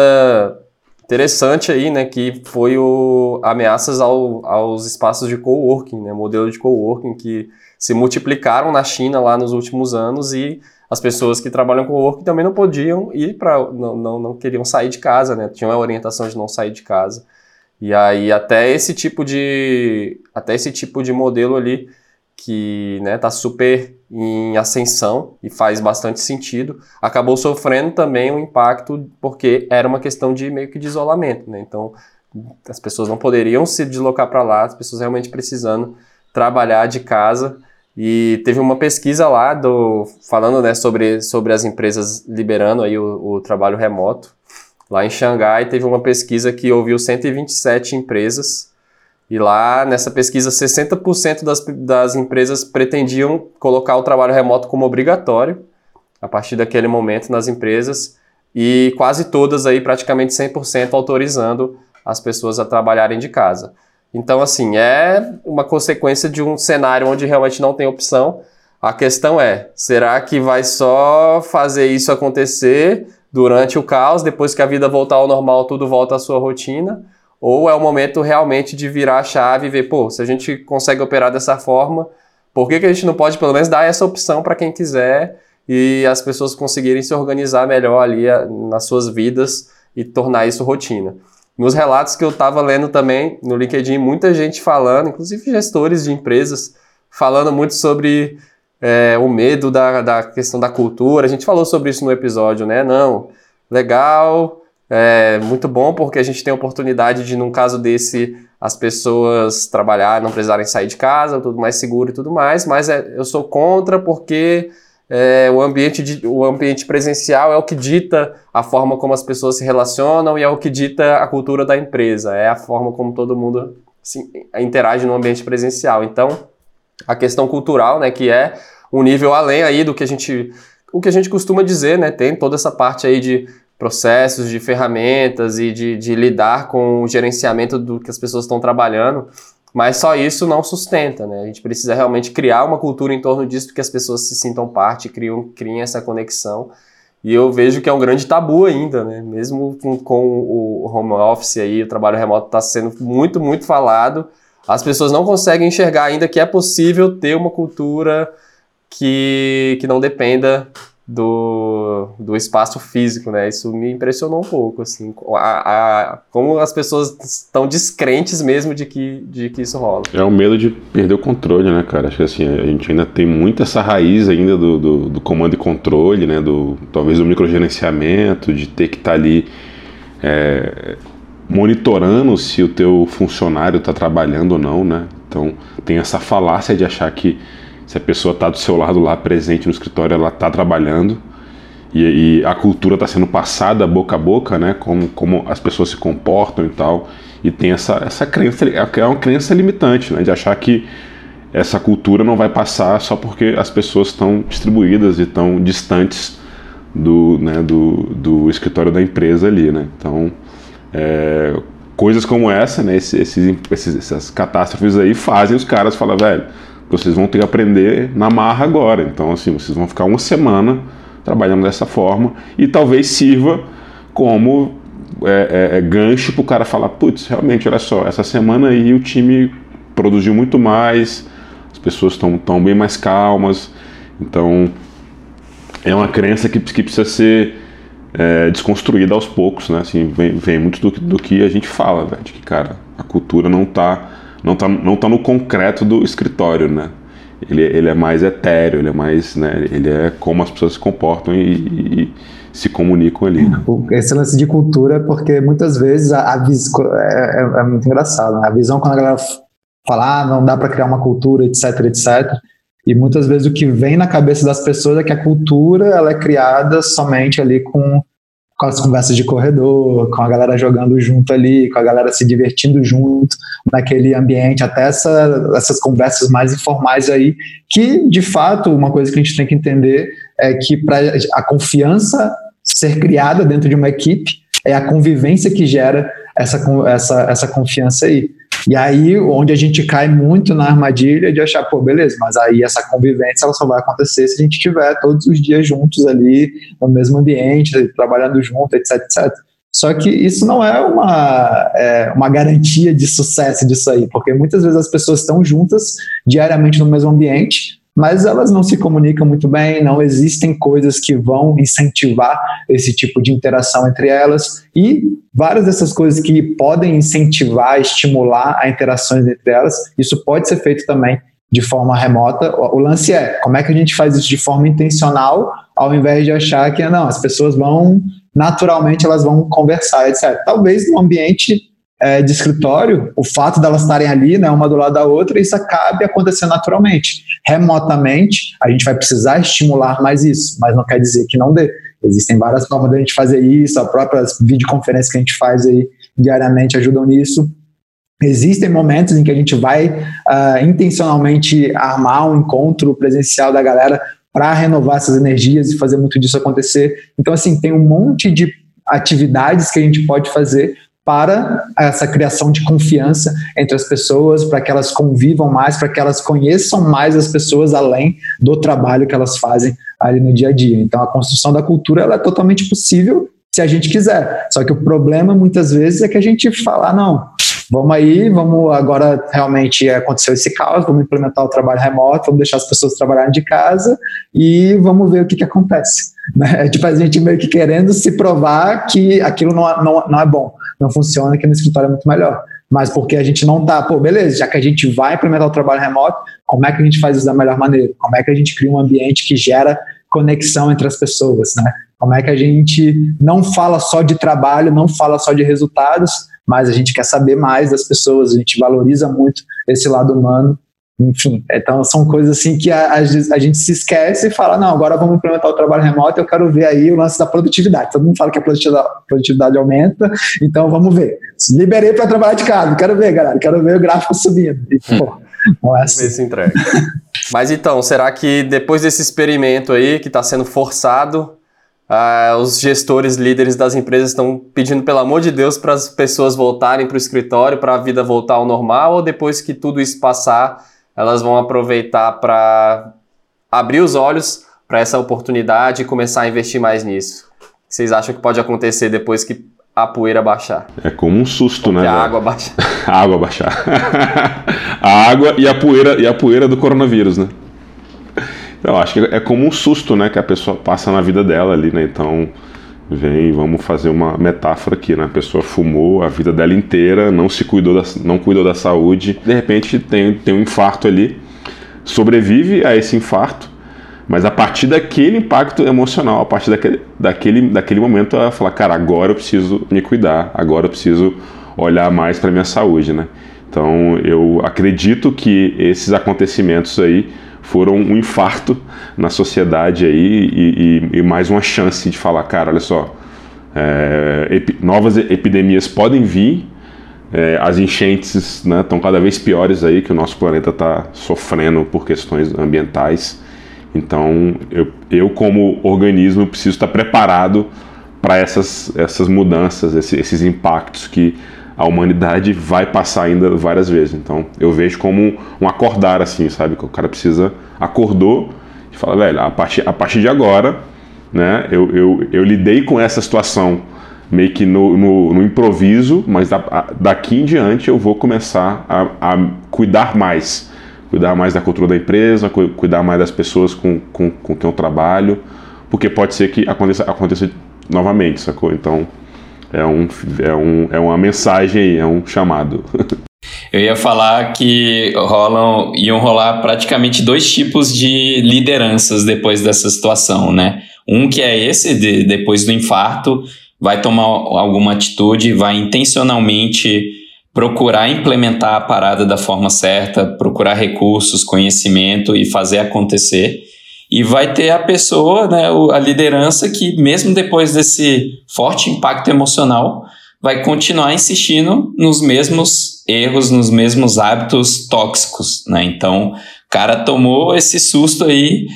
interessante aí, né, que foi o ameaças ao, aos espaços de coworking, né, modelo de coworking que se multiplicaram na China lá nos últimos anos e as pessoas que trabalham com work também não podiam ir para não, não, não queriam sair de casa, né? Tinham a orientação de não sair de casa. E aí até esse tipo de até esse tipo de modelo ali que né, tá super em ascensão e faz bastante sentido, acabou sofrendo também um impacto porque era uma questão de meio que de isolamento, né? Então as pessoas não poderiam se deslocar para lá, as pessoas realmente precisando trabalhar de casa e teve uma pesquisa lá do falando né, sobre, sobre as empresas liberando aí o, o trabalho remoto. Lá em Xangai teve uma pesquisa que ouviu 127 empresas e lá nessa pesquisa 60% das, das empresas pretendiam colocar o trabalho remoto como obrigatório a partir daquele momento nas empresas e quase todas aí praticamente 100% autorizando as pessoas a trabalharem de casa. Então, assim, é uma consequência de um cenário onde realmente não tem opção. A questão é: será que vai só fazer isso acontecer durante o caos, depois que a vida voltar ao normal, tudo volta à sua rotina? Ou é o momento realmente de virar a chave e ver, pô, se a gente consegue operar dessa forma, por que, que a gente não pode pelo menos dar essa opção para quem quiser e as pessoas conseguirem se organizar melhor ali eh, nas suas vidas e tornar isso rotina? Nos relatos que eu estava lendo também no LinkedIn, muita gente falando, inclusive gestores de empresas, falando muito sobre é, o medo da, da questão da cultura. A gente falou sobre isso no episódio, né? Não, legal, é muito bom porque a gente tem a oportunidade de, num caso desse, as pessoas trabalhar, não precisarem sair de casa, tudo mais seguro e tudo mais, mas é, eu sou contra porque é, o, ambiente de, o ambiente presencial é o que dita a forma como as pessoas se relacionam e é o que dita a cultura da empresa, é a forma como todo mundo assim, interage no ambiente presencial. Então, a questão cultural, né, que é um nível além aí do que a gente o que a gente costuma dizer, né? Tem toda essa parte aí de processos, de ferramentas e de, de lidar com o gerenciamento do que as pessoas estão trabalhando, mas só isso não sustenta, né? A gente precisa realmente criar uma cultura em torno disso, que as pessoas se sintam parte, criem, criem essa conexão. E eu vejo que é um grande tabu ainda, né? Mesmo com, com o home office aí, o trabalho remoto está sendo muito, muito falado, as pessoas não conseguem enxergar ainda que é possível ter uma cultura que, que não dependa do, do espaço físico, né? Isso me impressionou um pouco, assim, a, a, como as pessoas estão descrentes mesmo de que, de que isso rola. É o medo de perder o controle, né, cara? Acho que assim, a gente ainda tem muito essa raiz ainda do, do, do comando e controle, né? Do, talvez do microgerenciamento, de ter que estar tá ali é, monitorando se o teu funcionário está trabalhando ou não, né? Então tem essa falácia de achar que se a pessoa está do seu lado lá, presente no escritório, ela está trabalhando e, e, a cultura está sendo passada boca a boca, né? Como, como as pessoas se comportam e tal. E tem essa, essa crença, é uma crença limitante, né? De achar que essa cultura não vai passar só porque as pessoas estão distribuídas e estão distantes do, né, do, do escritório da empresa ali, né? Então, é, coisas como essa, né? Esses, esses, essas catástrofes aí fazem os caras falar, velho vocês vão ter que aprender na marra agora. Então, assim, vocês vão ficar uma semana trabalhando dessa forma e talvez sirva como é, é, é gancho para o cara falar: putz, realmente, olha só, essa semana aí o time produziu muito mais, as pessoas estão tão bem mais calmas. Então, é uma crença que, que precisa ser é, desconstruída aos poucos, né? Assim, vem, vem muito do, do que a gente fala, véio, de que, cara, a cultura não está não está não tá no concreto do escritório, né? Ele, ele é mais etéreo, ele é mais, né? Ele é como as pessoas se comportam e, e se comunicam ali. Né? Esse lance de cultura é porque muitas vezes a, a é, é, é, muito engraçado, né? A visão quando a galera fala, ah, não dá para criar uma cultura, etc, etc. E muitas vezes o que vem na cabeça das pessoas é que a cultura ela é criada somente ali com com as conversas de corredor, com a galera jogando junto ali, com a galera se divertindo junto naquele ambiente, até essa, essas conversas mais informais aí, que de fato uma coisa que a gente tem que entender é que para a confiança ser criada dentro de uma equipe é a convivência que gera essa, essa, essa confiança aí. E aí, onde a gente cai muito na armadilha de achar, pô, beleza, mas aí essa convivência ela só vai acontecer se a gente estiver todos os dias juntos ali, no mesmo ambiente, trabalhando junto, etc, etc. Só que isso não é uma, é, uma garantia de sucesso disso aí, porque muitas vezes as pessoas estão juntas diariamente no mesmo ambiente, mas elas não se comunicam muito bem, não existem coisas que vão incentivar esse tipo de interação entre elas e várias dessas coisas que podem incentivar, estimular a interações entre elas, isso pode ser feito também de forma remota. O lance é como é que a gente faz isso de forma intencional, ao invés de achar que não, as pessoas vão naturalmente elas vão conversar, etc. Talvez no ambiente é, de escritório, o fato delas estarem ali, né, uma do lado da outra, isso acabe acontecendo naturalmente. Remotamente, a gente vai precisar estimular mais isso, mas não quer dizer que não dê. Existem várias formas de a gente fazer isso, a própria videoconferência que a gente faz aí diariamente ajudam nisso. Existem momentos em que a gente vai uh, intencionalmente armar um encontro presencial da galera para renovar essas energias e fazer muito disso acontecer. Então, assim, tem um monte de atividades que a gente pode fazer para essa criação de confiança entre as pessoas, para que elas convivam mais, para que elas conheçam mais as pessoas além do trabalho que elas fazem ali no dia a dia. Então, a construção da cultura ela é totalmente possível se a gente quiser. Só que o problema muitas vezes é que a gente fala, ah, não, vamos aí, vamos agora realmente aconteceu esse caos, vamos implementar o trabalho remoto, vamos deixar as pessoas trabalharem de casa e vamos ver o que, que acontece. Né? Tipo, a gente meio que querendo se provar que aquilo não, não, não é bom não funciona, que no escritório é muito melhor. Mas porque a gente não tá, pô, beleza, já que a gente vai implementar o trabalho remoto, como é que a gente faz isso da melhor maneira? Como é que a gente cria um ambiente que gera conexão entre as pessoas, né? Como é que a gente não fala só de trabalho, não fala só de resultados, mas a gente quer saber mais das pessoas, a gente valoriza muito esse lado humano enfim, então são coisas assim que a, a, a, gente se esquece e fala, não, agora vamos implementar o trabalho remoto, eu quero ver aí o lance da produtividade. Todo mundo fala que a produtividade, produtividade aumenta, então vamos ver. Liberei para trabalhar de casa, quero ver, galera, quero ver o gráfico subindo. E, pô, não é assim. Ver se entrega. Mas então, será que depois desse experimento aí, que está sendo forçado, Uh, os gestores, líderes das empresas estão pedindo, pelo amor de Deus, para as pessoas voltarem para o escritório, para a vida voltar ao normal, ou depois que tudo isso passar, elas vão aproveitar para abrir os olhos para essa oportunidade e começar a investir mais nisso. O que vocês acham que pode acontecer depois que a poeira baixar? É como um susto, né? A água baixar. a água baixar. a água e a poeira e a poeira do coronavírus, né? Eu acho que é como um susto, né, que a pessoa passa na vida dela ali, né? Então, vem, vamos fazer uma metáfora aqui, né? A pessoa fumou a vida dela inteira, não se cuidou da, não cuidou da saúde, de repente tem, tem um infarto ali, sobrevive a esse infarto, mas a partir daquele impacto emocional, a partir daquele, daquele, daquele momento, ela fala, cara, agora eu preciso me cuidar, agora eu preciso olhar mais para minha saúde, né? Então eu acredito que esses acontecimentos aí foram um infarto na sociedade aí e, e, e mais uma chance de falar, cara, olha só, é, novas epidemias podem vir, é, as enchentes estão né, cada vez piores aí que o nosso planeta está sofrendo por questões ambientais. Então, eu, eu como organismo preciso estar preparado para essas, essas mudanças, esses, esses impactos que a humanidade vai passar ainda várias vezes. Então eu vejo como um acordar assim, sabe? Que o cara precisa acordou e fala, velho, a partir, a partir de agora, né? Eu, eu, eu lidei com essa situação meio que no, no, no improviso, mas da, daqui em diante eu vou começar a, a, cuidar mais. Cuidar mais da cultura da empresa, cuidar mais das pessoas com, com, com quem eu trabalho, porque pode ser que aconteça, aconteça novamente, sacou? Então, é, um, é, um, é uma mensagem, é um chamado. Eu ia falar que rolam, iam rolar praticamente dois tipos de lideranças depois dessa situação, né? Um que é esse, de, depois do infarto, vai tomar alguma atitude, vai intencionalmente procurar implementar a parada da forma certa, procurar recursos, conhecimento e fazer acontecer. E vai ter a pessoa, né, a liderança, que mesmo depois desse forte impacto emocional, vai continuar insistindo nos mesmos erros, nos mesmos hábitos tóxicos, né? Então, o cara tomou esse susto aí,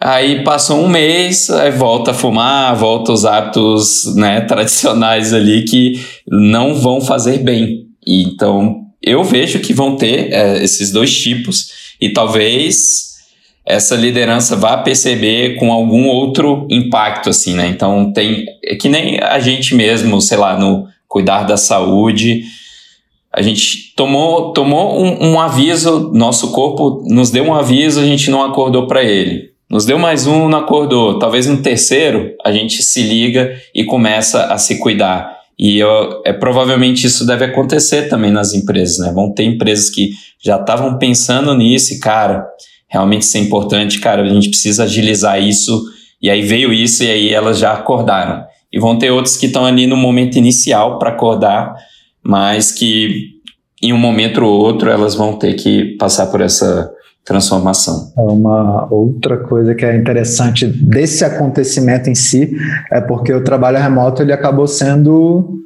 aí passou um mês, aí volta a fumar, volta os hábitos, né, tradicionais ali que não vão fazer bem. Então, eu vejo que vão ter é, esses dois tipos e talvez essa liderança vá perceber com algum outro impacto, assim, né? Então tem é que nem a gente mesmo, sei lá, no cuidar da saúde, a gente tomou, tomou um, um aviso, nosso corpo nos deu um aviso, a gente não acordou para ele. Nos deu mais um, não acordou. Talvez no terceiro a gente se liga e começa a se cuidar. E eu, é, provavelmente isso deve acontecer também nas empresas, né? Vão ter empresas que já estavam pensando nisso e, cara, realmente isso é importante, cara, a gente precisa agilizar isso. E aí veio isso e aí elas já acordaram. E vão ter outros que estão ali no momento inicial para acordar, mas que em um momento ou outro elas vão ter que passar por essa transformação. É uma outra coisa que é interessante desse acontecimento em si é porque o trabalho remoto ele acabou sendo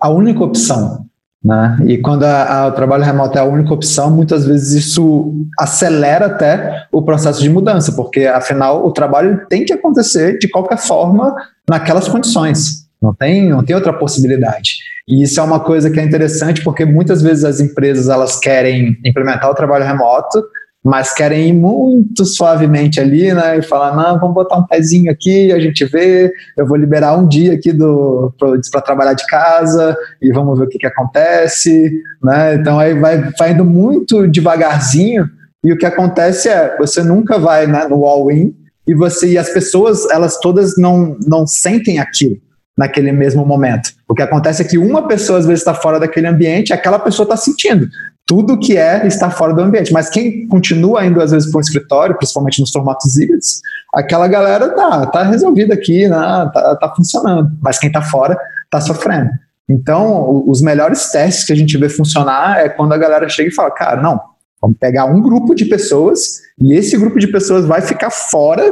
a única opção né? E quando a, a, o trabalho remoto é a única opção, muitas vezes isso acelera até o processo de mudança, porque afinal o trabalho tem que acontecer de qualquer forma naquelas condições. Não tem, não tem outra possibilidade. E isso é uma coisa que é interessante porque muitas vezes as empresas elas querem implementar o trabalho remoto, mas querem ir muito suavemente ali, né? E falar, não, vamos botar um pezinho aqui, a gente vê, eu vou liberar um dia aqui para trabalhar de casa e vamos ver o que, que acontece, né? Então aí vai, vai indo muito devagarzinho e o que acontece é, você nunca vai né, no all-in e você e as pessoas, elas todas não, não sentem aquilo naquele mesmo momento. O que acontece é que uma pessoa às vezes está fora daquele ambiente, aquela pessoa está sentindo tudo que é estar fora do ambiente. Mas quem continua indo às vezes para um escritório, principalmente nos formatos híbridos, aquela galera tá, tá resolvida aqui, né? tá, tá funcionando. Mas quem está fora está sofrendo. Então, os melhores testes que a gente vê funcionar é quando a galera chega e fala, cara, não, vamos pegar um grupo de pessoas e esse grupo de pessoas vai ficar fora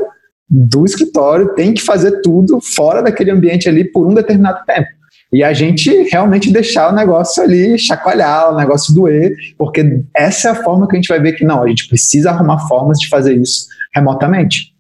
do escritório, tem que fazer tudo fora daquele ambiente ali por um determinado tempo e a gente realmente deixar o negócio ali chacoalhar, o negócio doer, porque essa é a forma que a gente vai ver que não, a gente precisa arrumar formas de fazer isso remotamente.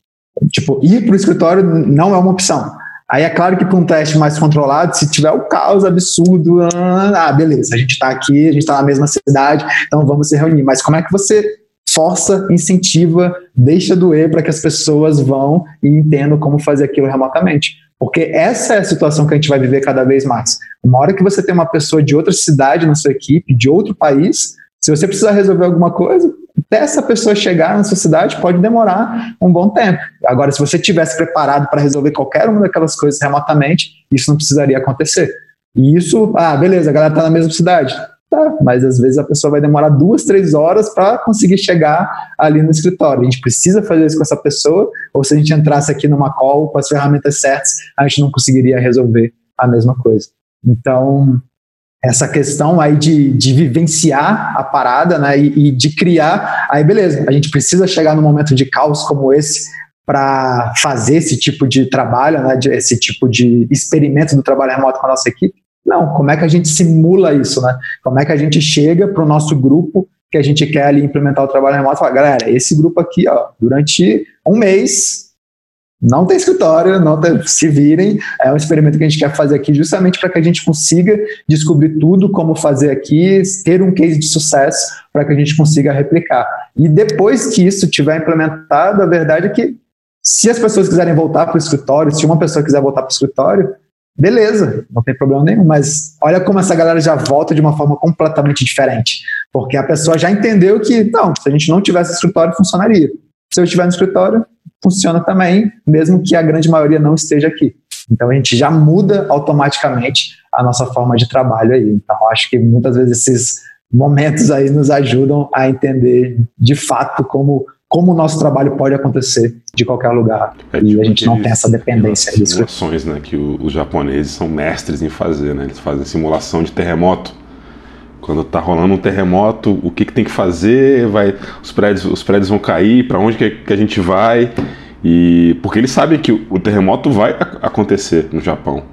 Tipo, ir para o escritório não é uma opção. Aí é claro que para um teste mais controlado, se tiver o caos absurdo, ah, beleza, a gente está aqui, a gente está na mesma cidade, então vamos se reunir. Mas como é que você força, incentiva, deixa doer para que as pessoas vão e entendam como fazer aquilo remotamente? Porque essa é a situação que a gente vai viver cada vez mais. Uma hora que você tem uma pessoa de outra cidade na sua equipe, de outro país, se você precisar resolver alguma coisa, até essa pessoa chegar na sua cidade pode demorar um bom tempo. Agora, se você tivesse preparado para resolver qualquer uma daquelas coisas remotamente, isso não precisaria acontecer. E isso, ah, beleza, a galera está na mesma cidade. Tá, mas às vezes a pessoa vai demorar duas, três horas para conseguir chegar ali no escritório. A gente precisa fazer isso com essa pessoa, ou se a gente entrasse aqui numa call com as ferramentas certas, a gente não conseguiria resolver a mesma coisa. Então, essa questão aí de, de vivenciar a parada né, e, e de criar, aí beleza, a gente precisa chegar num momento de caos como esse para fazer esse tipo de trabalho, né, esse tipo de experimento do trabalho remoto com a nossa equipe, não, como é que a gente simula isso, né? Como é que a gente chega para o nosso grupo que a gente quer ali implementar o trabalho remoto e fala, galera, esse grupo aqui, ó, durante um mês, não tem escritório, não tem, se virem, é um experimento que a gente quer fazer aqui justamente para que a gente consiga descobrir tudo, como fazer aqui, ter um case de sucesso para que a gente consiga replicar. E depois que isso tiver implementado, a verdade é que se as pessoas quiserem voltar para o escritório, se uma pessoa quiser voltar para o escritório, beleza, não tem problema nenhum, mas olha como essa galera já volta de uma forma completamente diferente, porque a pessoa já entendeu que, não, se a gente não tivesse escritório, funcionaria. Se eu estiver no escritório, funciona também, mesmo que a grande maioria não esteja aqui. Então a gente já muda automaticamente a nossa forma de trabalho aí. Então acho que muitas vezes esses momentos aí nos ajudam a entender de fato como como o nosso trabalho pode acontecer de qualquer lugar. É, e a gente não tem essa dependência. Simulações né, que o, os japoneses são mestres em fazer. Né? Eles fazem simulação de terremoto. Quando está rolando um terremoto, o que, que tem que fazer? Vai, os, prédios, os prédios vão cair, para onde que, que, a gente vai? E porque eles sabem que o, o terremoto vai acontecer no Japão.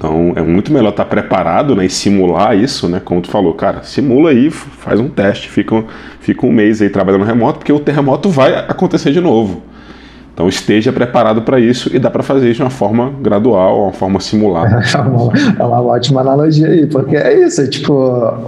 Então é muito melhor estar preparado né, e simular isso, né? Como tu falou, cara, simula aí, faz um teste, fica, fica um mês aí trabalhando remoto, porque o terremoto vai acontecer de novo. Então esteja preparado para isso e dá para fazer isso de uma forma gradual, uma forma simulada. É uma, é uma ótima analogia aí, porque é isso, tipo,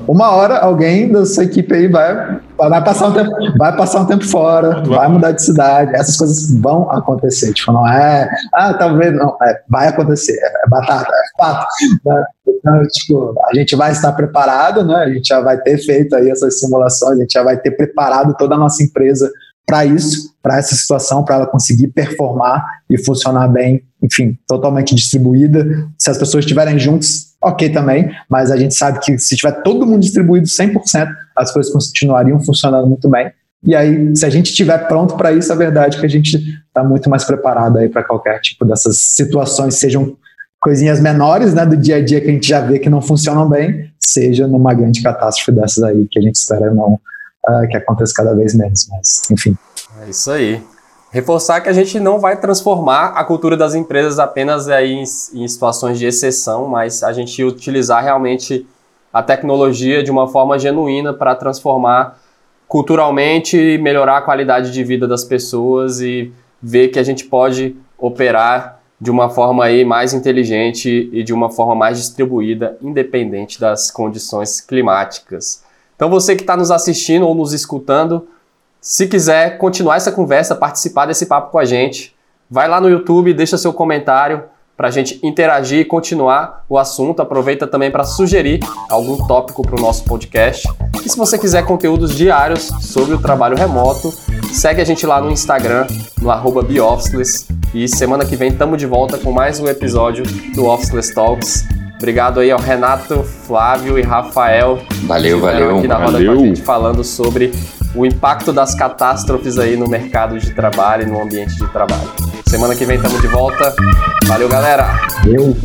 uma hora alguém da sua equipe aí vai, vai, passar, um tempo, vai passar um tempo fora, vai mudar de cidade, essas coisas vão acontecer, tipo, não é, ah, talvez não, é, vai acontecer, é batata, é fato. Né? Então, tipo, a gente vai estar preparado, né? A gente já vai ter feito aí essas simulações, a gente já vai ter preparado toda a nossa empresa para isso, para essa situação, para ela conseguir performar e funcionar bem, enfim, totalmente distribuída. Se as pessoas estiverem juntos, ok também, mas a gente sabe que se tiver todo mundo distribuído 100%, as coisas continuariam funcionando muito bem. E aí, se a gente estiver pronto para isso, a verdade é que a gente está muito mais preparado aí para qualquer tipo dessas situações, sejam coisinhas menores, né, do dia a dia que a gente já vê que não funcionam bem, seja numa grande catástrofe dessas aí que a gente espera não uh, que aconteça cada vez menos, mas enfim. É isso aí. Reforçar que a gente não vai transformar a cultura das empresas apenas aí em, em situações de exceção, mas a gente utilizar realmente a tecnologia de uma forma genuína para transformar culturalmente, melhorar a qualidade de vida das pessoas e ver que a gente pode operar de uma forma aí mais inteligente e de uma forma mais distribuída, independente das condições climáticas. Então você que está nos assistindo ou nos escutando, se quiser continuar essa conversa, participar desse papo com a gente, vai lá no YouTube, deixa seu comentário para a gente interagir e continuar o assunto. Aproveita também para sugerir algum tópico para o nosso podcast. E se você quiser conteúdos diários sobre o trabalho remoto, segue a gente lá no Instagram, no arroba E semana que vem estamos de volta com mais um episódio do Officeless Talks. Obrigado aí ao Renato, Flávio e Rafael. Valeu, valeu. Aqui na roda valeu. com a gente falando sobre o impacto das catástrofes aí no mercado de trabalho e no ambiente de trabalho. Semana que vem estamos de volta. Valeu, galera! Eu.